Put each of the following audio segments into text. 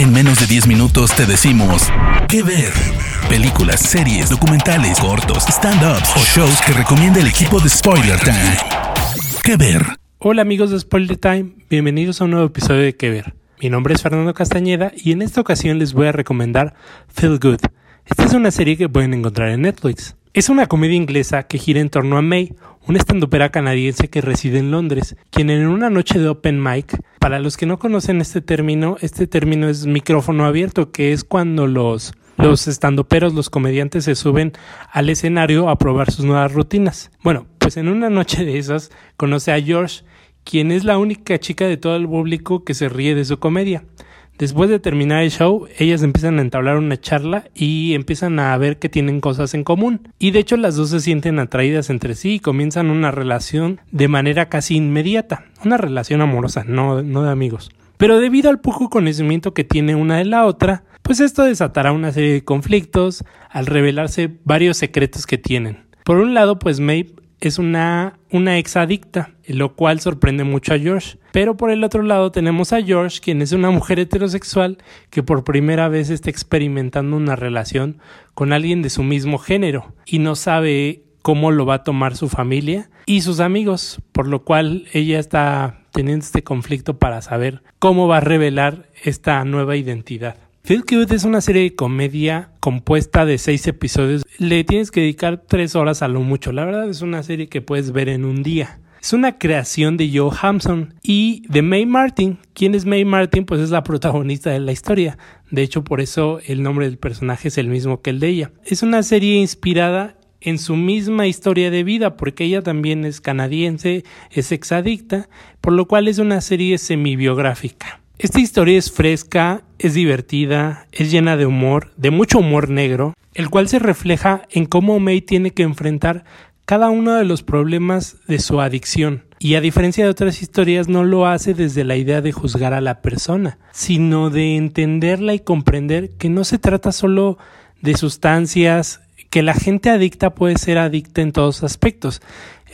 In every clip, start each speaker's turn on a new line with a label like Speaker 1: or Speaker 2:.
Speaker 1: En menos de 10 minutos te decimos qué ver. Películas, series, documentales, cortos, stand-ups o shows que recomienda el equipo de Spoiler Time. ¿Qué ver?
Speaker 2: Hola amigos de Spoiler Time, bienvenidos a un nuevo episodio de ¿Qué ver? Mi nombre es Fernando Castañeda y en esta ocasión les voy a recomendar Feel Good. Esta es una serie que pueden encontrar en Netflix. Es una comedia inglesa que gira en torno a May, una estandopera canadiense que reside en Londres, quien en una noche de open mic, para los que no conocen este término, este término es micrófono abierto, que es cuando los los estandoperos, los comediantes se suben al escenario a probar sus nuevas rutinas. Bueno, pues en una noche de esas conoce a George, quien es la única chica de todo el público que se ríe de su comedia. Después de terminar el show, ellas empiezan a entablar una charla y empiezan a ver que tienen cosas en común. Y de hecho las dos se sienten atraídas entre sí y comienzan una relación de manera casi inmediata. Una relación amorosa, no, no de amigos. Pero debido al poco conocimiento que tiene una de la otra, pues esto desatará una serie de conflictos al revelarse varios secretos que tienen. Por un lado, pues Maeve es una, una ex adicta, lo cual sorprende mucho a George. Pero por el otro lado tenemos a George, quien es una mujer heterosexual que por primera vez está experimentando una relación con alguien de su mismo género y no sabe cómo lo va a tomar su familia y sus amigos, por lo cual ella está teniendo este conflicto para saber cómo va a revelar esta nueva identidad. Feel Good es una serie de comedia compuesta de seis episodios. Le tienes que dedicar tres horas a lo mucho. La verdad es una serie que puedes ver en un día. Es una creación de Joe Hampson y de May Martin. ¿Quién es May Martin? Pues es la protagonista de la historia. De hecho, por eso el nombre del personaje es el mismo que el de ella. Es una serie inspirada en su misma historia de vida, porque ella también es canadiense, es exadicta, por lo cual es una serie semi-biográfica. Esta historia es fresca, es divertida, es llena de humor, de mucho humor negro, el cual se refleja en cómo May tiene que enfrentar cada uno de los problemas de su adicción. Y a diferencia de otras historias, no lo hace desde la idea de juzgar a la persona, sino de entenderla y comprender que no se trata solo de sustancias, que la gente adicta puede ser adicta en todos aspectos,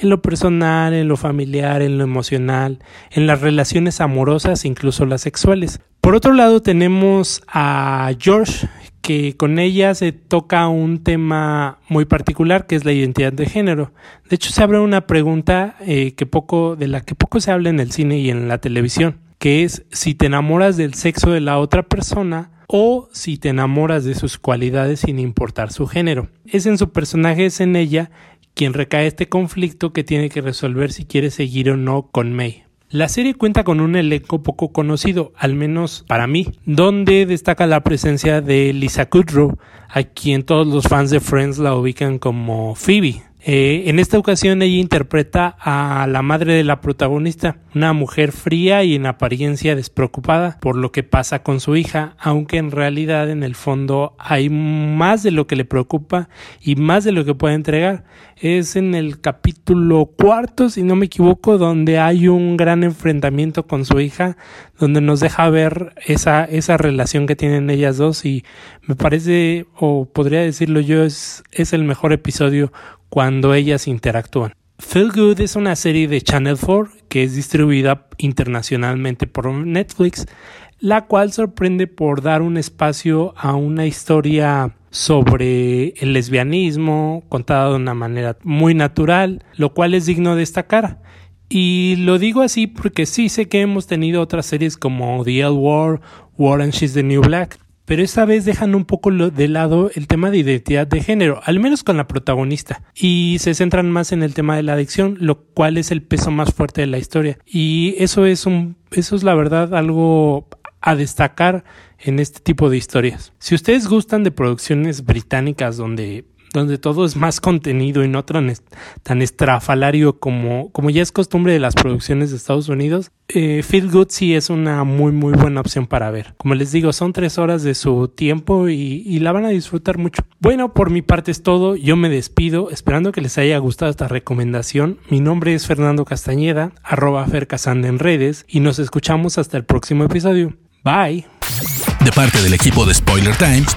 Speaker 2: en lo personal, en lo familiar, en lo emocional, en las relaciones amorosas, incluso las sexuales. Por otro lado tenemos a George, que con ella se toca un tema muy particular que es la identidad de género. De hecho, se abre una pregunta eh, que poco, de la que poco se habla en el cine y en la televisión, que es si te enamoras del sexo de la otra persona o si te enamoras de sus cualidades sin importar su género. Es en su personaje, es en ella quien recae este conflicto que tiene que resolver si quiere seguir o no con May. La serie cuenta con un elenco poco conocido, al menos para mí, donde destaca la presencia de Lisa Kudrow, a quien todos los fans de Friends la ubican como Phoebe, eh, en esta ocasión ella interpreta a la madre de la protagonista, una mujer fría y en apariencia despreocupada por lo que pasa con su hija, aunque en realidad en el fondo hay más de lo que le preocupa y más de lo que puede entregar. Es en el capítulo cuarto, si no me equivoco, donde hay un gran enfrentamiento con su hija, donde nos deja ver esa, esa relación que tienen ellas dos y me parece, o podría decirlo yo, es, es el mejor episodio cuando ellas interactúan. Feel Good es una serie de Channel 4 que es distribuida internacionalmente por Netflix, la cual sorprende por dar un espacio a una historia sobre el lesbianismo contada de una manera muy natural, lo cual es digno de destacar. Y lo digo así porque sí sé que hemos tenido otras series como The L War, War and She's the New Black, pero esta vez dejan un poco de lado el tema de identidad de género, al menos con la protagonista, y se centran más en el tema de la adicción, lo cual es el peso más fuerte de la historia. Y eso es un, eso es la verdad algo a destacar en este tipo de historias. Si ustedes gustan de producciones británicas donde donde todo es más contenido y no tan, tan estrafalario como, como ya es costumbre de las producciones de Estados Unidos, eh, Feel Good sí es una muy muy buena opción para ver. Como les digo, son tres horas de su tiempo y, la van a disfrutar mucho. Bueno, por mi parte es todo. Yo me despido, esperando que les haya gustado esta recomendación. Mi nombre es Fernando Castañeda, arroba en redes, y nos escuchamos hasta el próximo episodio. Bye.
Speaker 1: De parte del equipo de Spoiler Times,